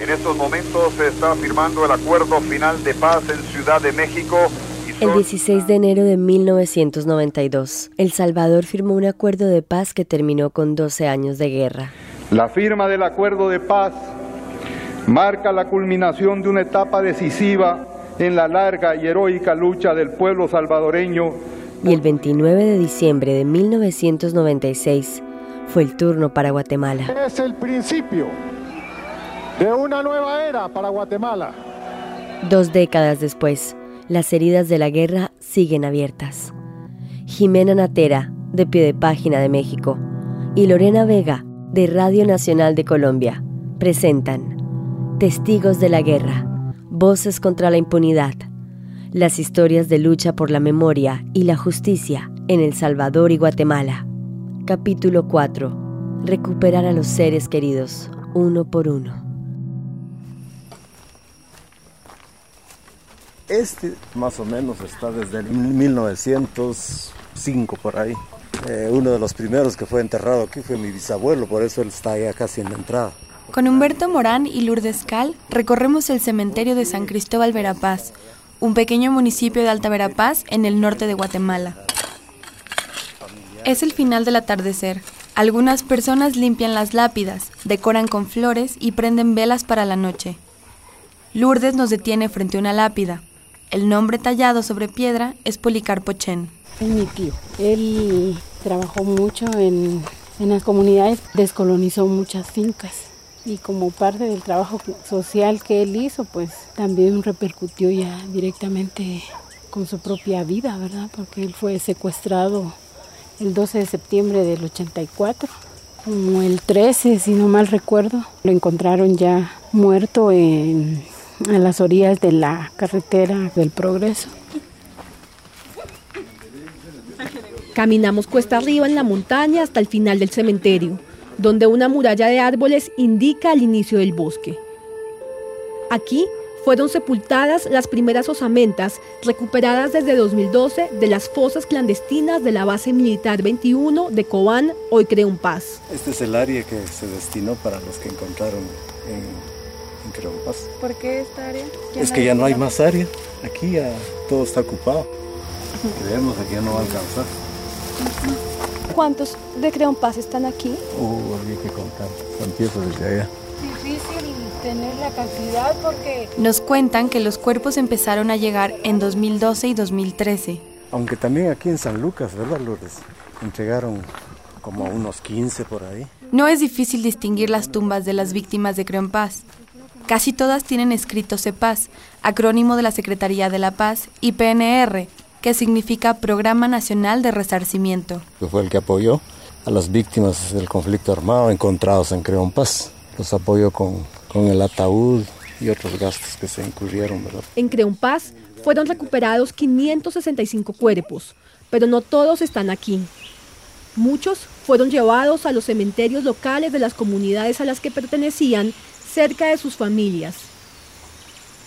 En estos momentos se está firmando el acuerdo final de paz en Ciudad de México. El 16 de enero de 1992, El Salvador firmó un acuerdo de paz que terminó con 12 años de guerra. La firma del acuerdo de paz marca la culminación de una etapa decisiva en la larga y heroica lucha del pueblo salvadoreño. Y el 29 de diciembre de 1996 fue el turno para Guatemala. Es el principio de una nueva era para Guatemala. Dos décadas después, las heridas de la guerra siguen abiertas. Jimena Natera, de Pie de Página de México, y Lorena Vega, de Radio Nacional de Colombia, presentan Testigos de la Guerra, Voces contra la Impunidad, las historias de lucha por la memoria y la justicia en El Salvador y Guatemala. Capítulo 4. Recuperar a los seres queridos, uno por uno. Este más o menos está desde 1905 por ahí. Eh, uno de los primeros que fue enterrado aquí fue mi bisabuelo, por eso él está allá casi en la entrada. Con Humberto Morán y Lourdes Cal recorremos el cementerio de San Cristóbal Verapaz, un pequeño municipio de Alta Verapaz en el norte de Guatemala. Es el final del atardecer. Algunas personas limpian las lápidas, decoran con flores y prenden velas para la noche. Lourdes nos detiene frente a una lápida. El nombre tallado sobre piedra es Policarpo Chen. Es mi tío. Él trabajó mucho en, en las comunidades, descolonizó muchas fincas y como parte del trabajo social que él hizo, pues también repercutió ya directamente con su propia vida, ¿verdad? Porque él fue secuestrado el 12 de septiembre del 84, como el 13, si no mal recuerdo. Lo encontraron ya muerto en, a las orillas de la carretera del Progreso. Caminamos cuesta arriba en la montaña hasta el final del cementerio, donde una muralla de árboles indica el inicio del bosque. Aquí fueron sepultadas las primeras osamentas recuperadas desde 2012 de las fosas clandestinas de la base militar 21 de Cobán, hoy Creun Paz. Este es el área que se destinó para los que encontraron en, Creun Paz. ¿Por qué esta área? Es que ya no hay más área. Aquí ya todo está ocupado. Creemos que ya no va a alcanzar. ¿Cuántos de Creon Paz están aquí? Uh, había que contar. Empiezo desde allá. Difícil tener la cantidad porque... Nos cuentan que los cuerpos empezaron a llegar en 2012 y 2013. Aunque también aquí en San Lucas, ¿verdad, Lourdes? Entregaron como unos 15 por ahí. No es difícil distinguir las tumbas de las víctimas de Creon Paz. Casi todas tienen escrito CEPAZ, acrónimo de la Secretaría de la Paz, y PNR, que significa Programa Nacional de Resarcimiento. Que fue el que apoyó a las víctimas del conflicto armado encontrados en Creón Paz. Los apoyó con, con el ataúd y otros gastos que se incurrieron. ¿verdad? En Creon Paz fueron recuperados 565 cuerpos, pero no todos están aquí. Muchos fueron llevados a los cementerios locales de las comunidades a las que pertenecían cerca de sus familias.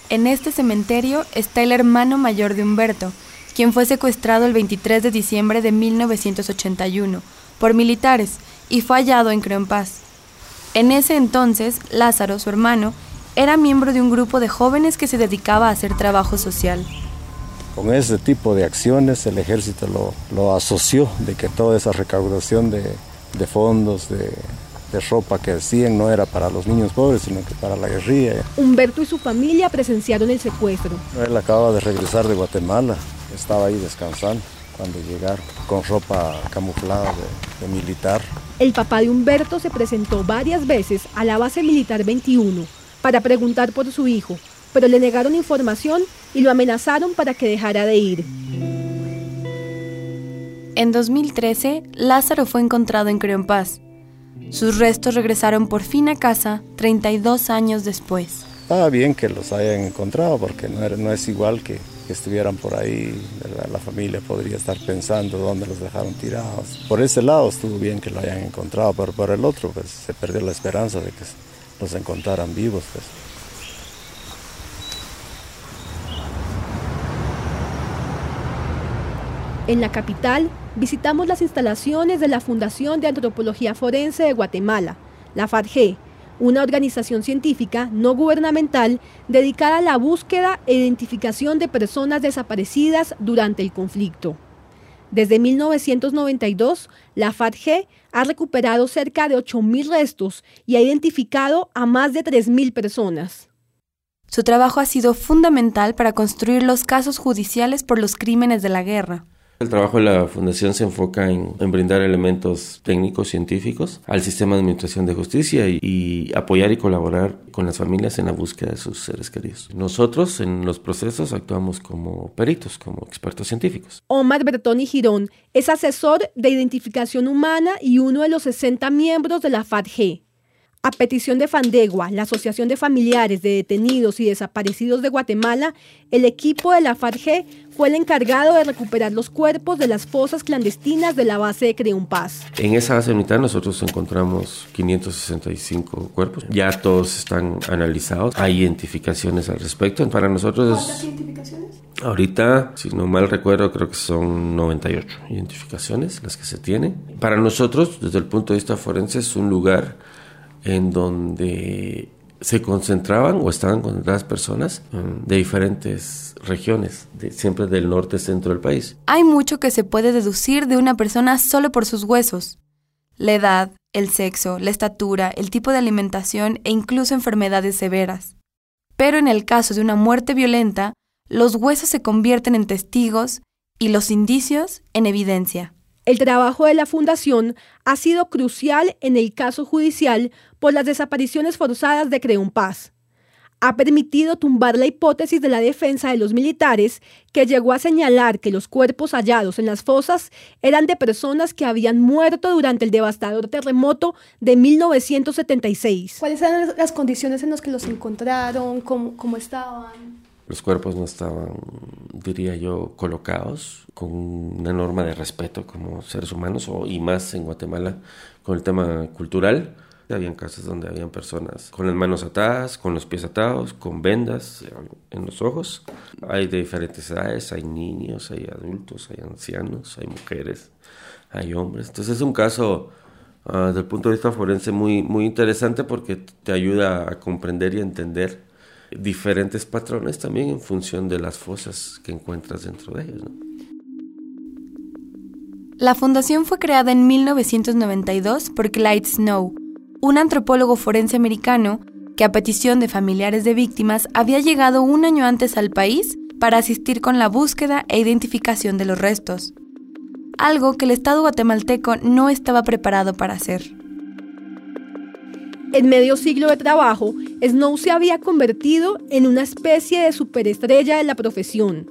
En este cementerio está el hermano mayor de Humberto, quien fue secuestrado el 23 de diciembre de 1981 por militares y fue hallado en Creón Paz. En ese entonces, Lázaro, su hermano, era miembro de un grupo de jóvenes que se dedicaba a hacer trabajo social. Con ese tipo de acciones el ejército lo, lo asoció de que toda esa recaudación de, de fondos, de, de ropa que decían no era para los niños pobres, sino que para la guerrilla. Humberto y su familia presenciaron el secuestro. Él acaba de regresar de Guatemala, estaba ahí descansando cuando llegaron con ropa camuflada de, de, militar. El papá de Humberto se presentó varias veces a la base militar 21 para preguntar por su hijo, pero le negaron información y lo amenazaron para que dejara de ir. En 2013, Lázaro fue encontrado en Creón Paz. Sus restos regresaron por fin a casa 32 años después. Estaba bien que los hayan encontrado porque no, es igual que, que estuvieran por ahí, la familia podría estar pensando dónde los dejaron tirados. Por ese lado estuvo bien que lo hayan encontrado, pero por el otro pues se perdió la esperanza de que los encontraran vivos. Pues. En la capital visitamos las instalaciones de la Fundación de Antropología Forense de Guatemala, la FARGE, una organización científica no gubernamental dedicada a la búsqueda e identificación de personas desaparecidas durante el conflicto. Desde 1992, la FATG ha recuperado cerca de 8.000 restos y ha identificado a más de 3.000 personas. Su trabajo ha sido fundamental para construir los casos judiciales por los crímenes de la guerra. El trabajo de la Fundación se enfoca en, brindar elementos técnicos, científicos al sistema de administración de justicia y, apoyar y colaborar con las familias en la búsqueda de sus seres queridos. Nosotros en los procesos actuamos como peritos, como expertos científicos. Omar Bertoni Girón es asesor de identificación humana y uno de los 60 miembros de la FATG, a petición de Fandegua, la Asociación de Familiares de Detenidos y Desaparecidos de Guatemala, el equipo de la FARG fue el encargado de recuperar los cuerpos de las fosas clandestinas de la base de Creun Paz. En esa base militar nosotros encontramos 565 cuerpos. Ya todos están analizados. Hay identificaciones al respecto. Para nosotros... ¿Cuántas identificaciones? Ahorita, si no mal recuerdo, creo que son 98 identificaciones las que se tienen. Para nosotros, desde el punto de vista forense, es un lugar en donde se concentraban o estaban concentradas personas de diferentes regiones, siempre del norte centro del país. Hay mucho que se puede deducir de una persona solo por sus huesos. La edad, el sexo, la estatura, el tipo de alimentación e incluso enfermedades severas. Pero en el caso de una muerte violenta, los huesos se convierten en testigos y los indicios en evidencia. El trabajo de la Fundación ha sido crucial en el caso judicial por las desapariciones forzadas de Creun Paz. Ha permitido tumbar la hipótesis de la defensa de los militares que llegó a señalar que los cuerpos hallados en las fosas eran de personas que habían muerto durante el devastador terremoto de 1976. ¿Cuáles eran las condiciones en las que los encontraron? ¿Cómo, cómo estaban? Los cuerpos no estaban, diría yo, colocados con una norma de respeto como seres humanos o, y más en Guatemala con el tema cultural. Habían casas donde habían personas con las manos atadas, con los pies atados, con vendas en los ojos. Hay de diferentes edades, hay niños, hay adultos, hay ancianos, hay mujeres, hay hombres. Entonces es un caso uh, desde el punto de vista forense muy, muy interesante porque te ayuda a comprender y entender diferentes patrones también en función de las fosas que encuentras dentro de ellos. La fundación fue creada en 1992 por Clyde Snow, un antropólogo forense americano que a petición de familiares de víctimas había llegado un año antes al país para asistir con la búsqueda e identificación de los restos, algo que el Estado guatemalteco no estaba preparado para hacer. En medio siglo de trabajo, Snow se había convertido en una especie de superestrella de la profesión.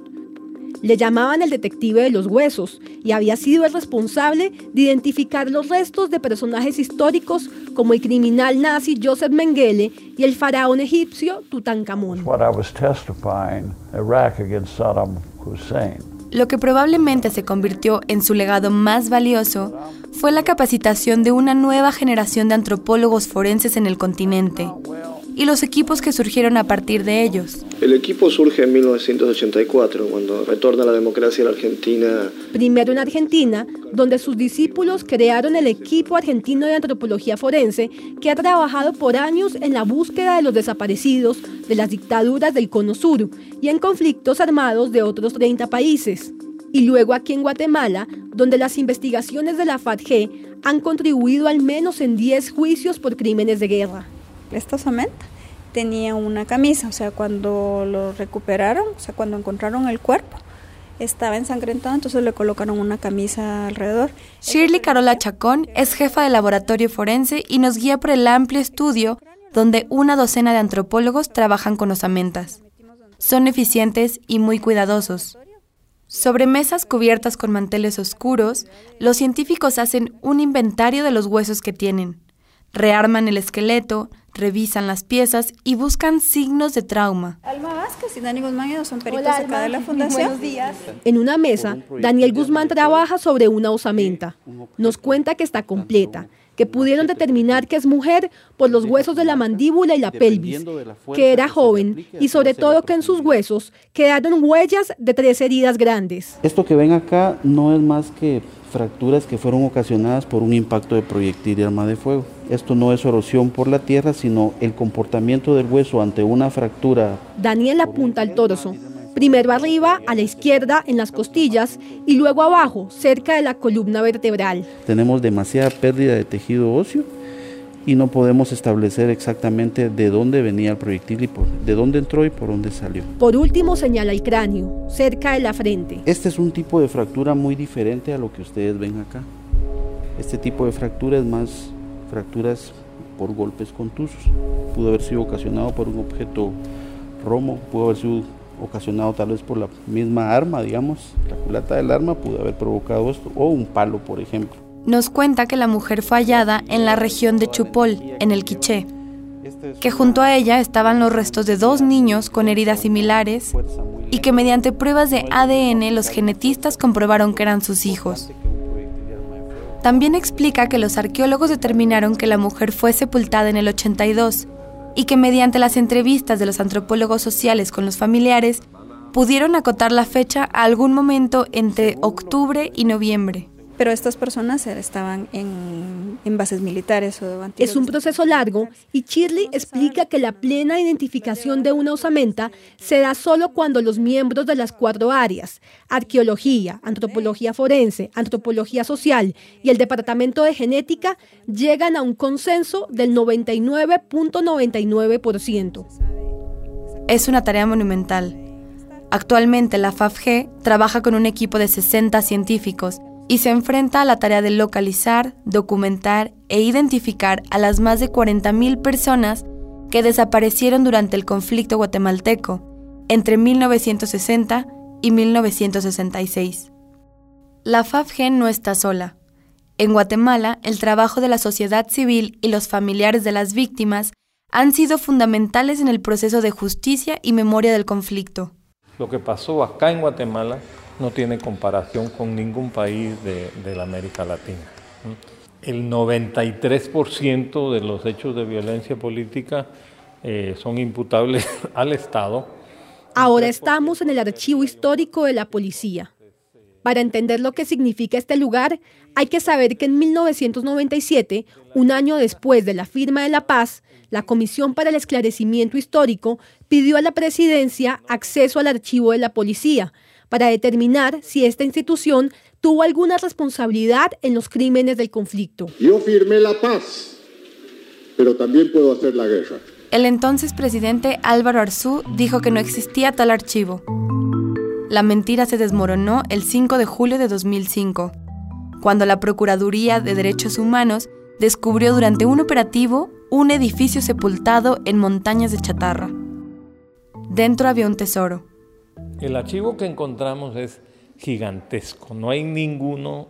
Le llamaban el detective de los huesos y había sido el responsable de identificar los restos de personajes históricos como el criminal nazi Joseph Mengele y el faraón egipcio Tutankamón. Lo que probablemente se convirtió en su legado más valioso fue la capacitación de una nueva generación de antropólogos forenses en el continente y los equipos que surgieron a partir de ellos. El equipo surge en 1984, cuando retorna la democracia a la Argentina. Primero en Argentina, donde sus discípulos crearon el equipo argentino de antropología forense, que ha trabajado por años en la búsqueda de los desaparecidos de las dictaduras del Cono Sur y en conflictos armados de otros 30 países. Y luego aquí en Guatemala, donde las investigaciones de la FATG han contribuido al menos en 10 juicios por crímenes de guerra esta osamenta tenía una camisa, o sea, cuando lo recuperaron, o sea, cuando encontraron el cuerpo, estaba ensangrentado, entonces le colocaron una camisa alrededor. Shirley Carola Chacón es jefa de laboratorio forense y nos guía por el amplio estudio donde una docena de antropólogos trabajan con osamentas. Son eficientes y muy cuidadosos. Sobre mesas cubiertas con manteles oscuros, los científicos hacen un inventario de los huesos que tienen. Rearman el esqueleto, revisan las piezas y buscan signos de trauma. Alma Vázquez y Dani Guzmán son peritos acá de la fundación. Buenos días. En una mesa, Daniel Guzmán trabaja sobre una osamenta. Nos cuenta que está completa, que pudieron determinar que es mujer por los huesos de la mandíbula y la pelvis, que era joven y sobre todo que en sus huesos quedaron huellas de tres heridas grandes. Esto que ven acá no es más que fracturas que fueron ocasionadas por un impacto de proyectil y arma de fuego. Esto no es erosión por la tierra, sino el comportamiento del hueso ante una fractura. Daniel apunta al torso. Primero arriba, a la izquierda, en las costillas, y luego abajo, cerca de la columna vertebral. Tenemos demasiada pérdida de tejido óseo y no podemos establecer exactamente de dónde venía el proyectil y por, de dónde entró y por dónde salió. Por último, señala el cráneo, cerca de la frente. Este es un tipo de fractura muy diferente a lo que ustedes ven acá. Este tipo de fractura es más fracturas por golpes contusos. Pudo haber sido ocasionado por un objeto romo, pudo haber sido ocasionado tal vez por la misma arma, digamos, la culata del arma pudo haber provocado esto, o un palo, por ejemplo. Nos cuenta que la mujer fue hallada en la región de Chupol, en el Quiché, que junto a ella estaban los restos de dos niños con heridas similares y que mediante pruebas de ADN los genetistas comprobaron que eran sus hijos. También explica que los arqueólogos determinaron que la mujer fue sepultada en el 82 y que mediante las entrevistas de los antropólogos sociales con los familiares pudieron acotar la fecha a algún momento entre octubre y noviembre pero estas personas estaban en, en bases militares o Es un proceso largo y Shirley explica que la plena identificación de una osamenta se da solo cuando los miembros de las cuatro áreas, arqueología, antropología forense, antropología social y el departamento de genética, llegan a un consenso del 99.99%. Es una tarea monumental. Actualmente la FAFG trabaja con un equipo de 60 científicos y se enfrenta a la tarea de localizar, documentar e identificar a las más de 40.000 personas que desaparecieron durante el conflicto guatemalteco entre 1960 y 1966. La FAFG no está sola. En Guatemala, el trabajo de la sociedad civil y los familiares de las víctimas han sido fundamentales en el proceso de justicia y memoria del conflicto. Lo que pasó acá en Guatemala no tiene comparación con ningún país de, la América Latina. El 93% de los hechos de violencia política eh, son imputables al Estado. Ahora estamos en el archivo histórico de la policía. Para entender lo que significa este lugar, hay que saber que en 1997, un año después de la firma de la paz, la Comisión para el Esclarecimiento Histórico pidió a la presidencia acceso al archivo de la policía, para determinar si esta institución tuvo alguna responsabilidad en los crímenes del conflicto. Yo firmé la paz, pero también puedo hacer la guerra. El entonces presidente Álvaro Arzú dijo que no existía tal archivo. La mentira se desmoronó el 5 de julio de 2005, cuando la Procuraduría de Derechos Humanos descubrió durante un operativo un edificio sepultado en montañas de chatarra. Dentro había un tesoro, el archivo que encontramos es gigantesco, no hay ninguno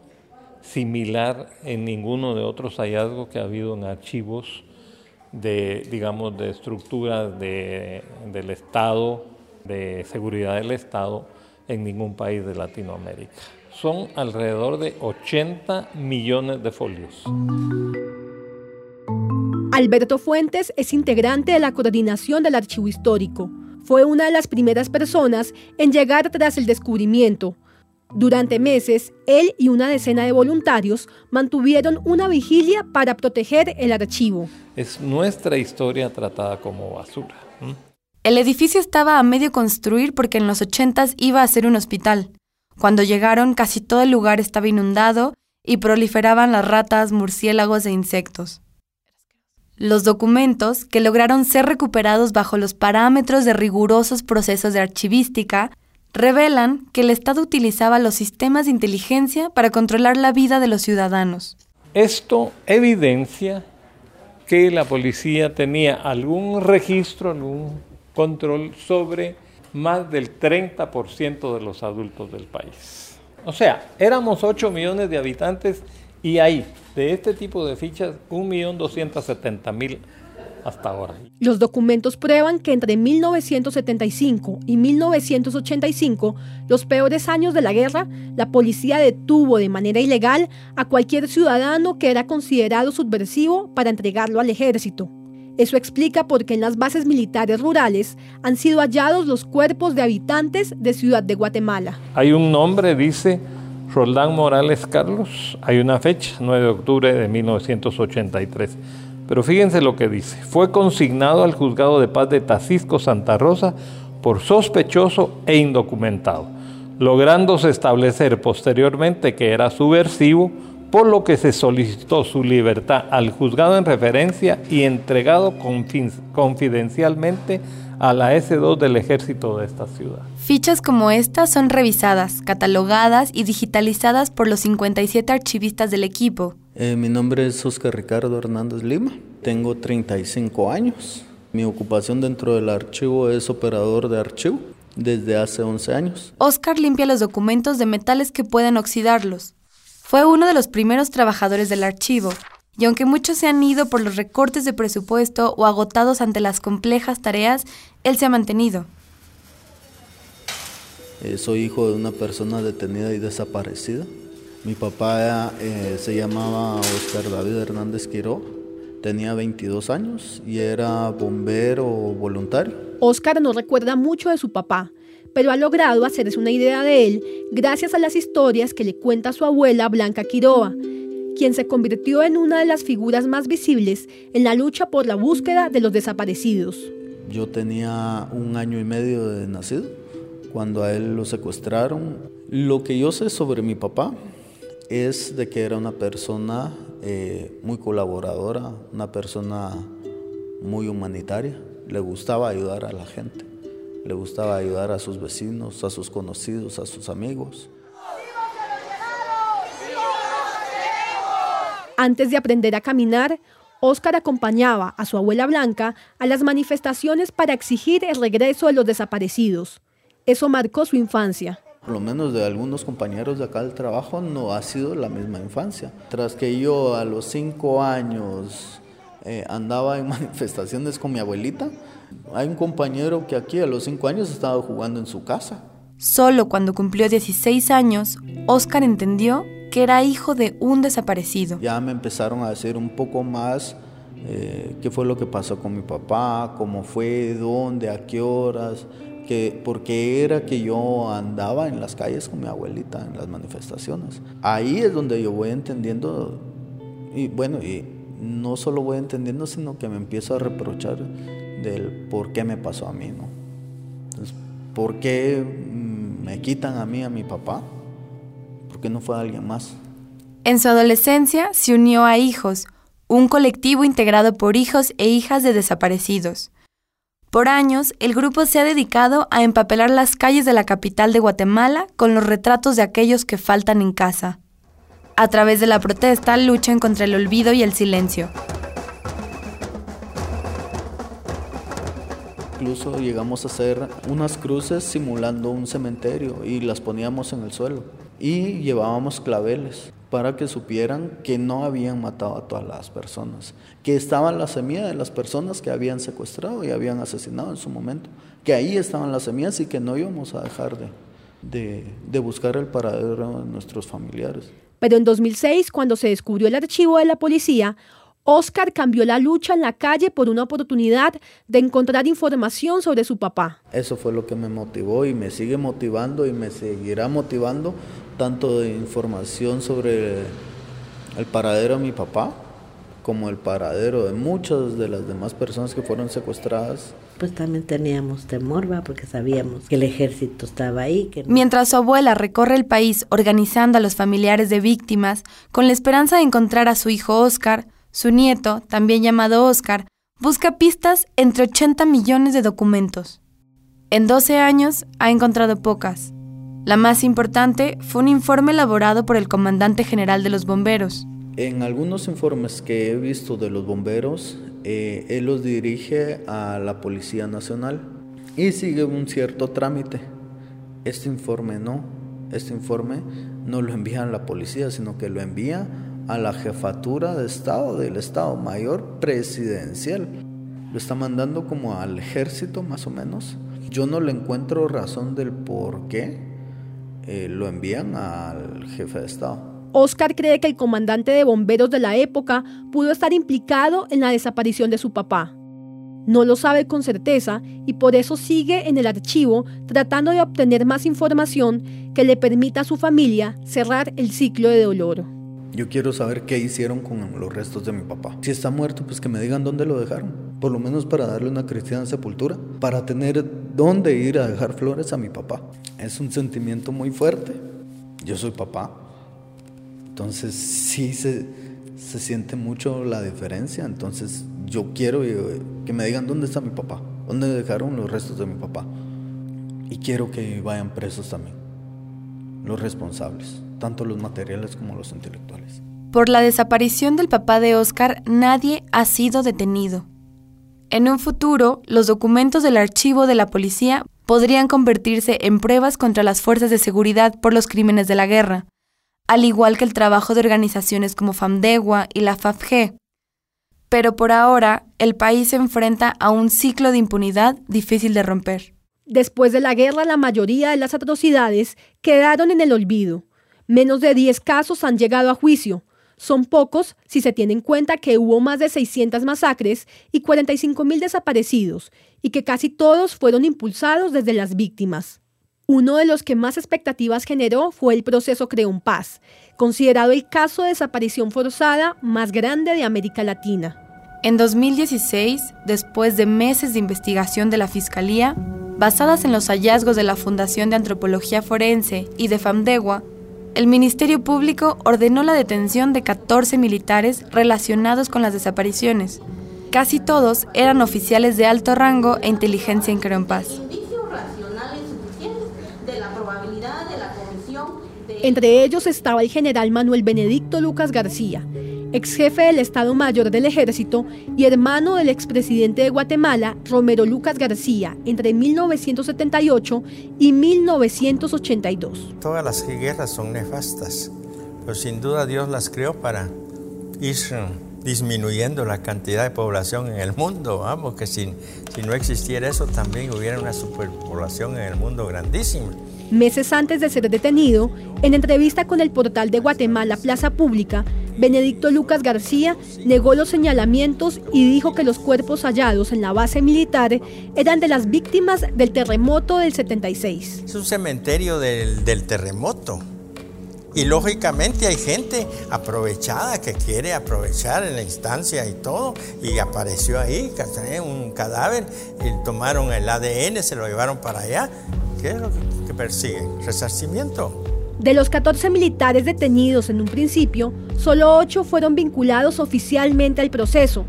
similar en ninguno de otros hallazgos que ha habido en archivos de, digamos, de estructuras del Estado, de seguridad del Estado en ningún país de Latinoamérica. Son alrededor de 80 millones de folios. Alberto Fuentes es integrante de la coordinación del archivo histórico fue una de las primeras personas en llegar tras el descubrimiento. Durante meses, él y una decena de voluntarios mantuvieron una vigilia para proteger el archivo. Es nuestra historia tratada como basura. El edificio estaba a medio construir porque en los 80 iba a ser un hospital. Cuando llegaron, casi todo el lugar estaba inundado y proliferaban las ratas, murciélagos e insectos. Los documentos, que lograron ser recuperados bajo los parámetros de rigurosos procesos de archivística, revelan que el Estado utilizaba los sistemas de inteligencia para controlar la vida de los ciudadanos. Esto evidencia que la policía tenía algún registro, algún control sobre más del 30% de los adultos del país. O sea, éramos 8 millones de habitantes y hay de este tipo de fichas 1.270.000 hasta ahora. Los documentos prueban que entre 1975 y 1985, los peores años de la guerra, la policía detuvo de manera ilegal a cualquier ciudadano que era considerado subversivo para entregarlo al ejército. Eso explica por qué en las bases militares rurales han sido hallados los cuerpos de habitantes de Ciudad de Guatemala. Hay un nombre, dice Roldán Morales Carlos, hay una fecha, 9 de octubre de 1983. Pero fíjense lo que dice. Fue consignado al juzgado de paz de Tacisco Santa Rosa por sospechoso e indocumentado, lográndose establecer posteriormente que era subversivo, por lo que se solicitó su libertad al juzgado en referencia y entregado confidencialmente a la S2 del ejército de esta ciudad. Fichas como estas son revisadas, catalogadas y digitalizadas por los 57 archivistas del equipo. Eh, mi nombre es Oscar Ricardo Hernández Lima, tengo 35 años. Mi ocupación dentro del archivo es operador de archivo desde hace 11 años. Oscar limpia los documentos de metales que pueden oxidarlos. Fue uno de los primeros trabajadores del archivo, y aunque muchos se han ido por los recortes de presupuesto o agotados ante las complejas tareas, él se ha mantenido. Eh, soy hijo de una persona detenida y desaparecida. Mi papá eh, se llamaba Oscar David Hernández Quiró, tenía 22 años y era bombero voluntario. Oscar no recuerda mucho de su papá, pero ha logrado hacerse una idea de él gracias a las historias que le cuenta su abuela Blanca Quiroa, quien se convirtió en una de las figuras más visibles en la lucha por la búsqueda de los desaparecidos. Yo tenía un año y medio de nacido cuando a él lo secuestraron. Lo que yo sé sobre mi papá es de que era una persona eh, muy colaboradora, una persona muy humanitaria, le gustaba ayudar a la gente le gustaba ayudar a sus vecinos, a sus conocidos, a sus amigos. Antes de aprender a caminar, Oscar acompañaba a su abuela Blanca a las manifestaciones para exigir el regreso de los desaparecidos. Eso marcó su infancia. Por lo menos de algunos compañeros de acá del trabajo no ha sido la misma infancia. Tras que yo a los cinco años eh, andaba en manifestaciones con mi abuelita, hay un compañero que aquí a los 5 años estaba jugando en su casa. Solo cuando cumplió 16 años, Oscar entendió que era hijo de un desaparecido. Ya me empezaron a decir un poco más eh, qué fue lo que pasó con mi papá, cómo fue, dónde, a qué horas, que, por qué era que yo andaba en las calles con mi abuelita en las manifestaciones. Ahí es donde yo voy entendiendo, y bueno, y no solo voy entendiendo, sino que me empiezo a reprochar del por qué me pasó a mí, ¿no? ¿Por qué mm, me quitan a mí, a mi papá? ¿Por qué no fue alguien más? En su adolescencia se unió a Hijos, un colectivo integrado por hijos e hijas de desaparecidos. Por años, el grupo se ha dedicado a empapelar las calles de la capital de Guatemala con los retratos de aquellos que faltan en casa. A través de la protesta luchan contra el olvido y el silencio. Incluso llegamos a hacer unas cruces simulando un cementerio y las poníamos en el suelo. Y llevábamos claveles para que supieran que no habían matado a todas las personas, que estaban la semilla de las personas que habían secuestrado y habían asesinado en su momento, que ahí estaban las semillas y que no íbamos a dejar de, de, de buscar el paradero de nuestros familiares. Pero en 2006, cuando se descubrió el archivo de la policía, Oscar cambió la lucha en la calle por una oportunidad de encontrar información sobre su papá. Eso fue lo que me motivó y me sigue motivando y me seguirá motivando tanto de información sobre el paradero de mi papá como el paradero de muchas de las demás personas que fueron secuestradas. Pues también teníamos temor, ¿va? porque sabíamos que el ejército estaba ahí. Mientras su abuela recorre el país organizando a los familiares de víctimas con la esperanza de encontrar a su hijo Oscar, su nieto, también llamado Oscar, busca pistas entre 80 millones de documentos. En 12 años ha encontrado pocas. La más importante fue un informe elaborado por el comandante general de los bomberos. En algunos informes que he visto de los bomberos, eh, él los dirige a la Policía Nacional y sigue un cierto trámite. Este informe no, este informe no lo envía a la policía, sino que lo envía a la jefatura de Estado del Estado Mayor Presidencial. lo está mandando como al ejército más o menos. Yo no le encuentro razón del por qué eh, lo envían al jefe de Estado. Oscar cree que el comandante de bomberos de la época pudo estar implicado en la desaparición de su papá. No lo sabe con certeza y por eso sigue en el archivo tratando de obtener más información que le permita a su familia cerrar el ciclo de dolor. Yo quiero saber qué hicieron con los restos de mi papá. Si está muerto, pues que me digan dónde lo dejaron. Por lo menos para darle una cristiana sepultura. Para tener dónde ir a dejar flores a mi papá. Es un sentimiento muy fuerte. Yo soy papá. Entonces sí se, se siente mucho la diferencia. Entonces yo quiero eh, que me digan dónde está mi papá. Dónde dejaron los restos de mi papá. Y quiero que vayan presos también. Los responsables tanto los materiales como los intelectuales. Por la desaparición del papá de Oscar, nadie ha sido detenido. En un futuro, los documentos del archivo de la policía podrían convertirse en pruebas contra las fuerzas de seguridad por los crímenes de la guerra, al igual que el trabajo de organizaciones como FAMDEGUA y la FAFG. Pero por ahora, el país se enfrenta a un ciclo de impunidad difícil de romper. Después de la guerra, la mayoría de las atrocidades quedaron en el olvido. Menos de 10 casos han llegado a juicio. Son pocos si se tiene en cuenta que hubo más de 600 masacres y 45 mil desaparecidos, y que casi todos fueron impulsados desde las víctimas. Uno de los que más expectativas generó fue el proceso Creón Paz, considerado el caso de desaparición forzada más grande de América Latina. En 2016, después de meses de investigación de la Fiscalía, basadas en los hallazgos de la Fundación de Antropología Forense y de FAMDEGUA, el Ministerio Público ordenó la detención de 14 militares relacionados con las desapariciones. Casi todos eran oficiales de alto rango e inteligencia en Paz. Entre ellos estaba el general Manuel Benedicto Lucas García, ex jefe del Estado Mayor del Ejército y hermano del expresidente de Guatemala, Romero Lucas García, entre 1978 y 1982. Todas las guerras son nefastas, pero sin duda Dios las creó para ir disminuyendo la cantidad de población en el mundo, vamos, que si, si no existiera eso también hubiera una superpoblación en el mundo grandísima. Meses antes de ser detenido, en entrevista con el portal de Guatemala Plaza Pública, Benedicto Lucas García negó los señalamientos y dijo que los cuerpos hallados en la base militar eran de las víctimas del terremoto del 76. Es un cementerio del, del terremoto. Y lógicamente hay gente aprovechada que quiere aprovechar en la instancia y todo. Y apareció ahí un cadáver y tomaron el ADN, se lo llevaron para allá. ¿Qué es lo que persiguen? Resarcimiento. De los 14 militares detenidos en un principio, solo 8 fueron vinculados oficialmente al proceso.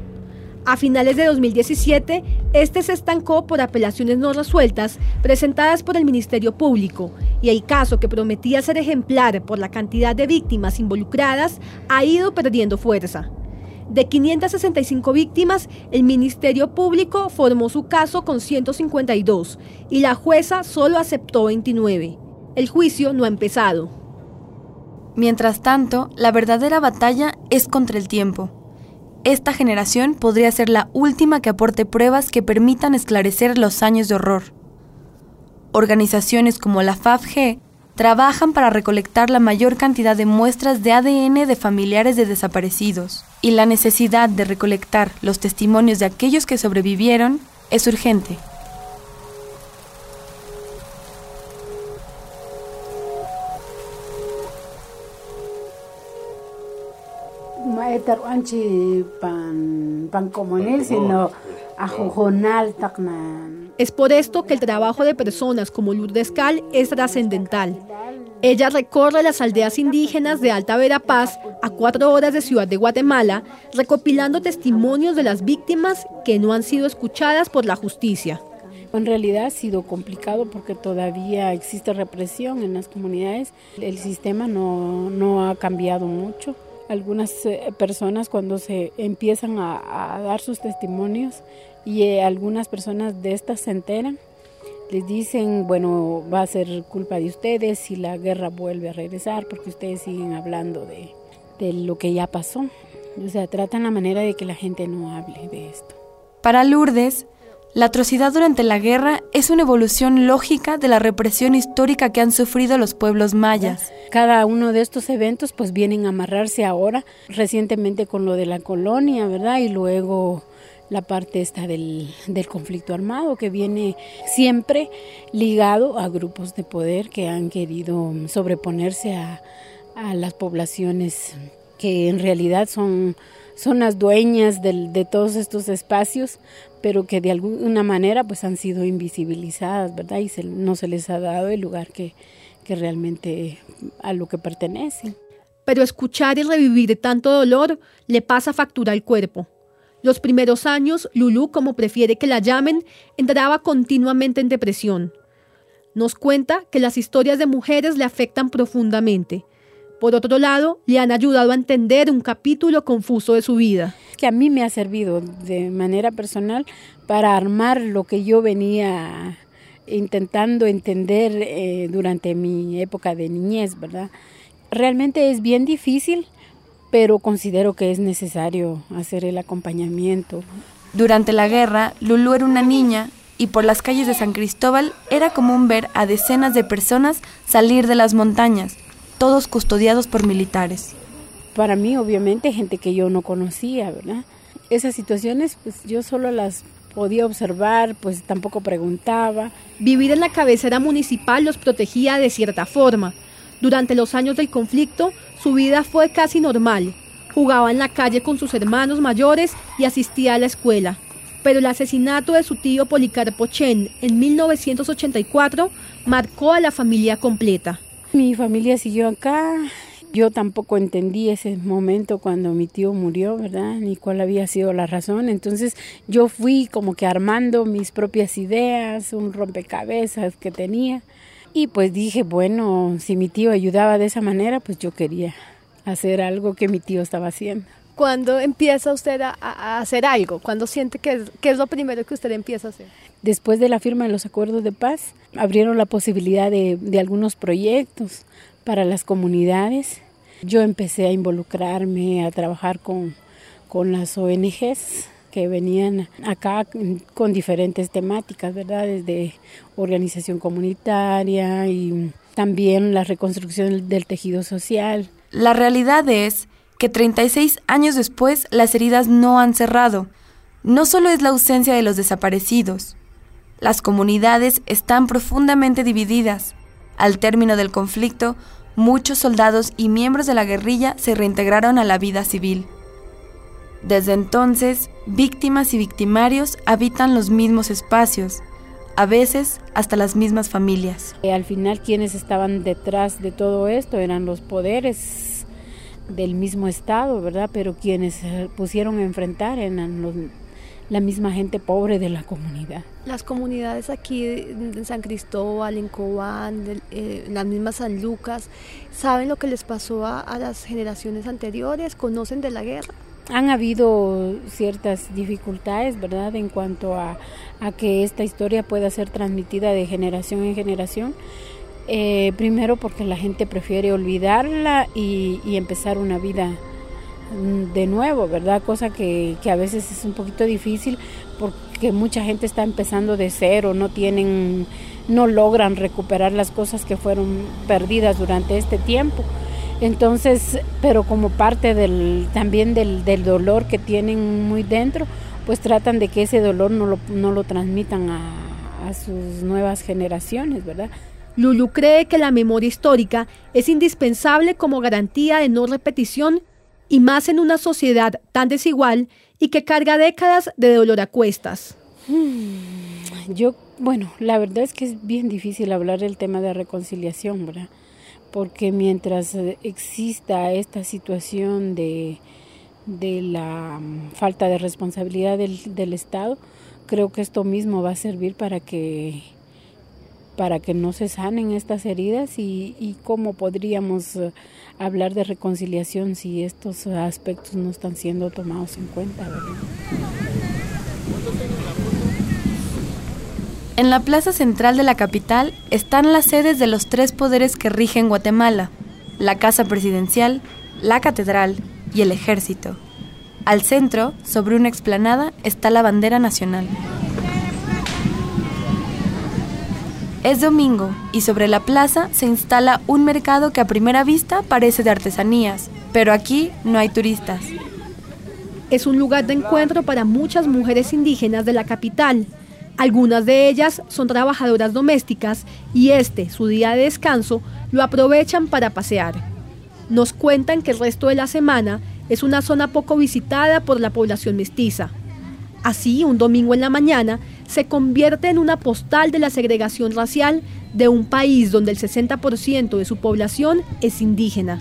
A finales de 2017, este se estancó por apelaciones no resueltas presentadas por el Ministerio Público y el caso que prometía ser ejemplar por la cantidad de víctimas involucradas ha ido perdiendo fuerza. De 565 víctimas, el Ministerio Público formó su caso con 152 y la jueza solo aceptó 29. El juicio no ha empezado. Mientras tanto, la verdadera batalla es contra el tiempo. Esta generación podría ser la última que aporte pruebas que permitan esclarecer los años de horror. Organizaciones como la FAFG trabajan para recolectar la mayor cantidad de muestras de ADN de familiares de desaparecidos, y la necesidad de recolectar los testimonios de aquellos que sobrevivieron es urgente. Es por esto que el trabajo de personas como Lourdes Cal es trascendental. Ella recorre las aldeas indígenas de Alta Verapaz, a cuatro horas de Ciudad de Guatemala, recopilando testimonios de las víctimas que no han sido escuchadas por la justicia. En realidad ha sido complicado porque todavía existe represión en las comunidades. El sistema no, no ha cambiado mucho algunas eh, personas cuando se empiezan a, dar sus testimonios y eh, algunas personas de estas se enteran, les dicen, bueno, va a ser culpa de ustedes si la guerra vuelve a regresar porque ustedes siguen hablando de, de lo que ya pasó. O sea, tratan la manera de que la gente no hable de esto. Para Lourdes, la atrocidad durante la guerra es una evolución lógica de la represión histórica que han sufrido los pueblos mayas. Cada uno de estos eventos pues vienen a amarrarse ahora, recientemente con lo de la colonia, ¿verdad? Y luego la parte esta del, conflicto armado que viene siempre ligado a grupos de poder que han querido sobreponerse a, a las poblaciones que en realidad son, son las dueñas de todos estos espacios, pero que de alguna manera pues han sido invisibilizadas, ¿verdad? Y no se les ha dado el lugar que, que realmente a lo que pertenecen. Pero escuchar y revivir tanto dolor le pasa factura al cuerpo. Los primeros años, Lulu, como prefiere que la llamen, entraba continuamente en depresión. Nos cuenta que las historias de mujeres le afectan profundamente. Por otro lado, le han ayudado a entender un capítulo confuso de su vida. Que a mí me ha servido de manera personal para armar lo que yo venía intentando entender eh, durante mi época de niñez, ¿verdad? Realmente es bien difícil pero considero que es necesario hacer el acompañamiento. Durante la guerra, Lulú era una niña y por las calles de San Cristóbal era común ver a decenas de personas salir de las montañas, todos custodiados por militares. Para mí, obviamente, gente que yo no conocía, ¿verdad? Esas situaciones, pues yo solo las podía observar, pues tampoco preguntaba. Vivir en la cabecera municipal los protegía de cierta forma. Durante los años del conflicto, su vida fue casi normal. Jugaba en la calle con sus hermanos mayores y asistía a la escuela. Pero el asesinato de su tío Policarpo Chen en 1984 marcó a la familia completa. Mi familia siguió acá. Yo tampoco entendí ese momento cuando mi tío murió, ¿verdad? Ni cuál había sido la razón. Entonces yo fui como que armando mis propias ideas, un rompecabezas que tenía. Y pues dije, bueno, si mi tío ayudaba de esa manera, pues yo quería hacer algo que mi tío estaba haciendo. ¿Cuándo empieza usted a, hacer algo? ¿Cuándo siente que es, que es lo primero que usted empieza a hacer? Después de la firma de los acuerdos de paz, abrieron la posibilidad de, de algunos proyectos para las comunidades. Yo empecé a involucrarme, a trabajar con, con las ONGs que venían acá con diferentes temáticas, ¿verdad? Desde organización comunitaria y también la reconstrucción del tejido social. La realidad es que 36 años después las heridas no han cerrado. No solo es la ausencia de los desaparecidos, las comunidades están profundamente divididas. Al término del conflicto, muchos soldados y miembros de la guerrilla se reintegraron a la vida civil. Desde entonces, víctimas y victimarios habitan los mismos espacios, a veces hasta las mismas familias. Eh, al final quienes estaban detrás de todo esto eran los poderes del mismo Estado, ¿verdad? Pero quienes pusieron a enfrentar eran la misma gente pobre de la comunidad. Las comunidades aquí en San Cristóbal, en Cobán, eh, en las mismas San Lucas, ¿saben lo que les pasó a las generaciones anteriores? ¿Conocen de la guerra? Han habido ciertas dificultades, ¿verdad?, en cuanto a, que esta historia pueda ser transmitida de generación en generación. Eh, primero porque la gente prefiere olvidarla y, empezar una vida mm, de nuevo, ¿verdad? Cosa que, a veces es un poquito difícil porque mucha gente está empezando de cero, no tienen, no logran recuperar las cosas que fueron perdidas durante este tiempo. Entonces, pero como parte del, también del, dolor que tienen muy dentro, pues tratan de que ese dolor no lo, no lo transmitan a sus nuevas generaciones, ¿verdad? Lulu cree que la memoria histórica es indispensable como garantía de no repetición y más en una sociedad tan desigual y que carga décadas de dolor a cuestas. Hmm, yo, bueno, la verdad es que es bien difícil hablar del tema de reconciliación, ¿verdad? porque mientras exista esta situación de, de la mm, falta de responsabilidad del, del, Estado, creo que esto mismo va a servir para que para que no se sanen estas heridas y, cómo podríamos eh, hablar de reconciliación si estos aspectos no están siendo tomados en cuenta. En la plaza central de la capital están las sedes de los tres poderes que rigen Guatemala, la Casa Presidencial, la Catedral y el Ejército. Al centro, sobre una explanada, está la bandera nacional. Es domingo y sobre la plaza se instala un mercado que a primera vista parece de artesanías, pero aquí no hay turistas. Es un lugar de encuentro para muchas mujeres indígenas de la capital. Algunas de ellas son trabajadoras domésticas y este, su día de descanso, lo aprovechan para pasear. Nos cuentan que el resto de la semana es una zona poco visitada por la población mestiza. Así, un domingo en la mañana se convierte en una postal de la segregación racial de un país donde el 60% de su población es indígena.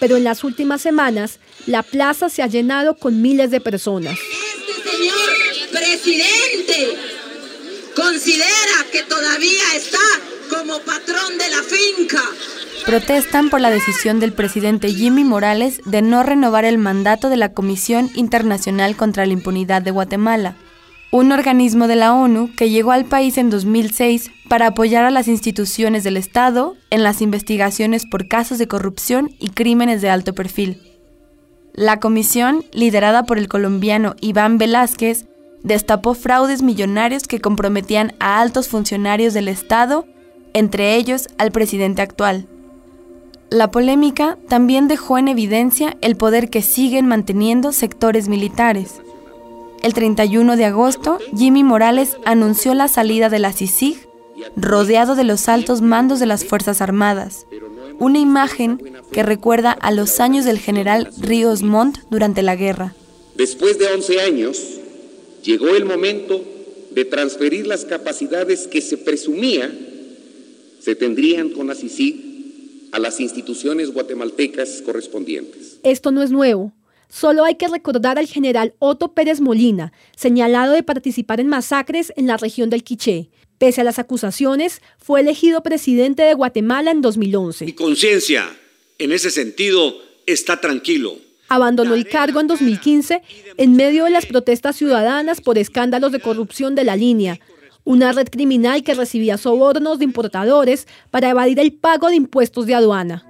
Pero en las últimas semanas, la plaza se ha llenado con miles de personas. Este señor presidente considera que todavía está como patrón de la finca protestan por la decisión del presidente Jimmy Morales de no renovar el mandato de la Comisión Internacional contra la Impunidad de Guatemala, un organismo de la ONU que llegó al país en 2006 para apoyar a las instituciones del Estado en las investigaciones por casos de corrupción y crímenes de alto perfil. La comisión, liderada por el colombiano Iván Velázquez, destapó fraudes millonarios que comprometían a altos funcionarios del Estado, entre ellos al presidente actual. La polémica también dejó en evidencia el poder que siguen manteniendo sectores militares. El 31 de agosto, Jimmy Morales anunció la salida de la CICIG, rodeado de los altos mandos de las Fuerzas Armadas, una imagen que recuerda a los años del general Ríos Montt durante la guerra. Después de 11 años, llegó el momento de transferir las capacidades que se presumía se tendrían con la CICIG a las instituciones guatemaltecas correspondientes. Esto no es nuevo. Solo hay que recordar al general Otto Pérez Molina, señalado de participar en masacres en la región del Quiché. Pese a las acusaciones, fue elegido presidente de Guatemala en 2011. Mi conciencia, en ese sentido, está tranquilo. Abandonó el cargo en 2015 en medio de las protestas ciudadanas por escándalos de corrupción de la línea, una red criminal que recibía sobornos de importadores para evadir el pago de impuestos de aduana.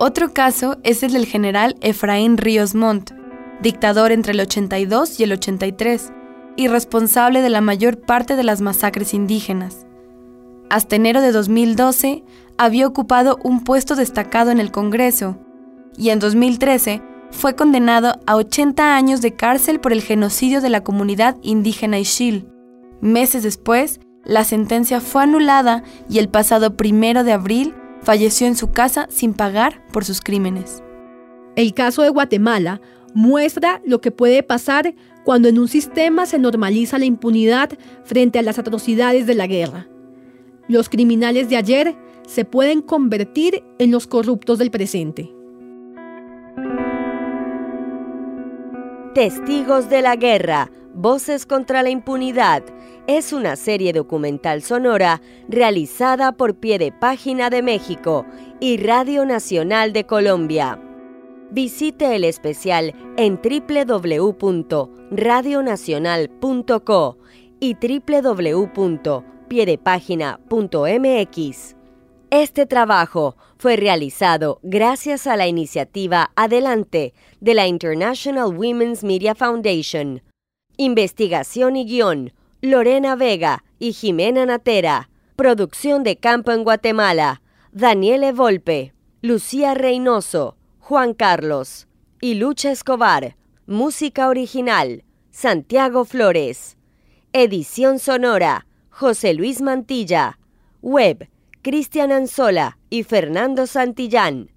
Otro caso es el del general Efraín Ríos Montt, dictador entre el 82 y el 83, y responsable de la mayor parte de las masacres indígenas. Hasta enero de 2012 había ocupado un puesto destacado en el Congreso, y en 2013 fue condenado a 80 años de cárcel por el genocidio de la comunidad indígena Ixil. Meses después, la sentencia fue anulada y el pasado primero de abril falleció en su casa sin pagar por sus crímenes. El caso de Guatemala muestra lo que puede pasar cuando en un sistema se normaliza la impunidad frente a las atrocidades de la guerra. Los criminales de ayer se pueden convertir en los corruptos del presente. Testigos de la Guerra, Voces contra la Impunidad, es una serie documental sonora realizada por Pie de Página de México y Radio Nacional de Colombia. Visite el especial en www.radionacional.co y www.piedepagina.mx. Este trabajo fue realizado gracias a la iniciativa Adelante de la International Women's Media Foundation. Investigación y guion, Lorena Vega y Jimena Natera. Producción de campo en Guatemala, Daniele Volpe, Lucía Reynoso, Juan Carlos y Lucha Escobar. Música original, Santiago Flores. Edición sonora, José Luis Mantilla. Web, Cristian Anzola y Fernando Santillán.